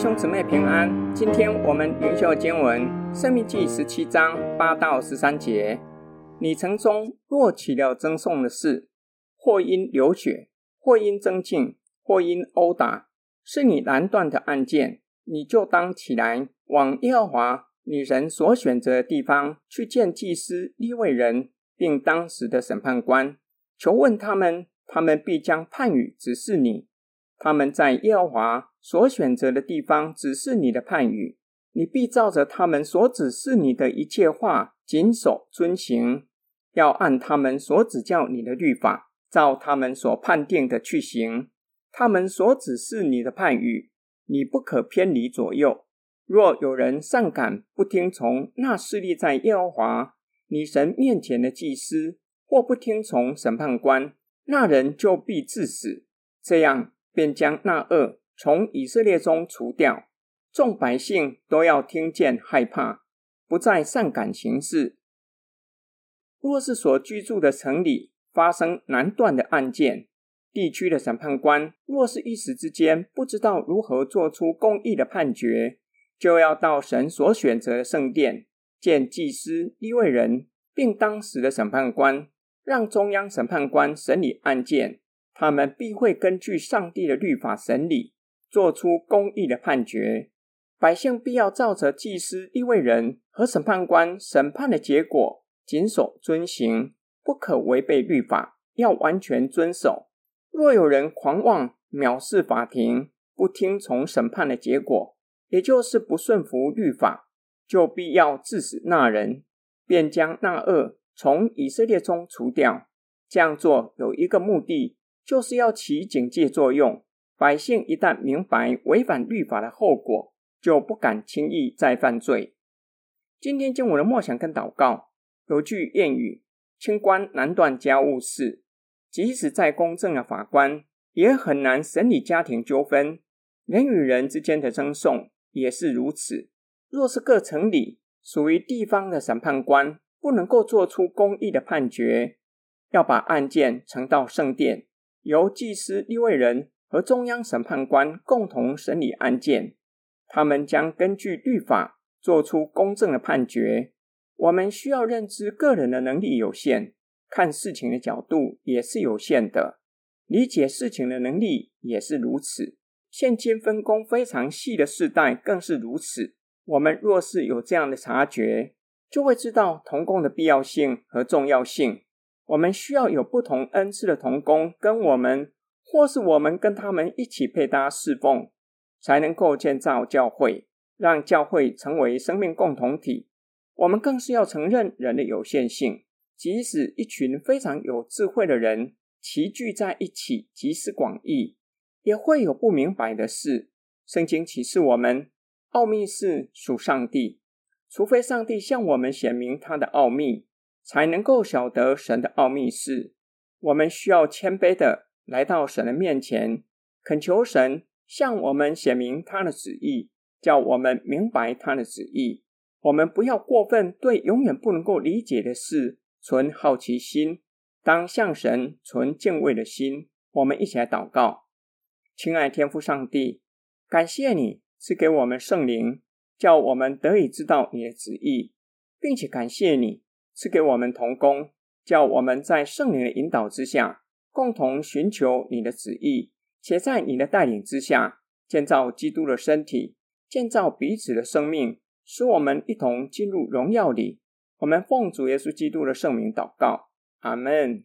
兄姊妹平安。今天我们灵修经文《申命记》十七章八到十三节。你城中若起了争讼的事，或因流血，或因争竞，或因殴打，是你难断的案件，你就当起来，往耶和华你神所选择的地方去见祭司、利未人，并当时的审判官，求问他们，他们必将判语指示你。他们在耶和华所选择的地方指示你的判语，你必照着他们所指示你的一切话谨守遵行，要按他们所指教你的律法，照他们所判定的去行。他们所指示你的判语，你不可偏离左右。若有人擅敢不听从那侍立在耶和华你神面前的祭司，或不听从审判官，那人就必致死。这样。便将那恶从以色列中除掉，众百姓都要听见害怕，不再善感行事。若是所居住的城里发生难断的案件，地区的审判官若是一时之间不知道如何做出公义的判决，就要到神所选择的圣殿见祭司、利未人，并当时的审判官，让中央审判官审理案件。他们必会根据上帝的律法审理，做出公义的判决。百姓必要照着祭司、利未人和审判官审判的结果，谨守遵行，不可违背律法，要完全遵守。若有人狂妄藐视法庭，不听从审判的结果，也就是不顺服律法，就必要致死那人，便将那恶从以色列中除掉。这样做有一个目的。就是要起警戒作用，百姓一旦明白违反律法的后果，就不敢轻易再犯罪。今天经文的默想跟祷告，有句谚语：“清官难断家务事”，即使再公正的法官，也很难审理家庭纠纷。人与人之间的争讼也是如此。若是各城里属于地方的审判官不能够做出公义的判决，要把案件呈到圣殿。由祭司、立位人和中央审判官共同审理案件，他们将根据律法做出公正的判决。我们需要认知，个人的能力有限，看事情的角度也是有限的，理解事情的能力也是如此。现今分工非常细的世代更是如此。我们若是有这样的察觉，就会知道同工的必要性和重要性。我们需要有不同恩赐的同工跟我们，或是我们跟他们一起配搭侍奉，才能够建造教会，让教会成为生命共同体。我们更是要承认人的有限性，即使一群非常有智慧的人齐聚在一起，集思广益，也会有不明白的事。圣经启示我们，奥秘是属上帝，除非上帝向我们显明他的奥秘。才能够晓得神的奥秘事，我们需要谦卑的来到神的面前，恳求神向我们显明他的旨意，叫我们明白他的旨意。我们不要过分对永远不能够理解的事存好奇心，当向神存敬畏的心。我们一起来祷告，亲爱天父上帝，感谢你赐给我们圣灵，叫我们得以知道你的旨意，并且感谢你。赐给我们同工，叫我们在圣灵的引导之下，共同寻求你的旨意，且在你的带领之下，建造基督的身体，建造彼此的生命，使我们一同进入荣耀里。我们奉主耶稣基督的圣名祷告，阿门。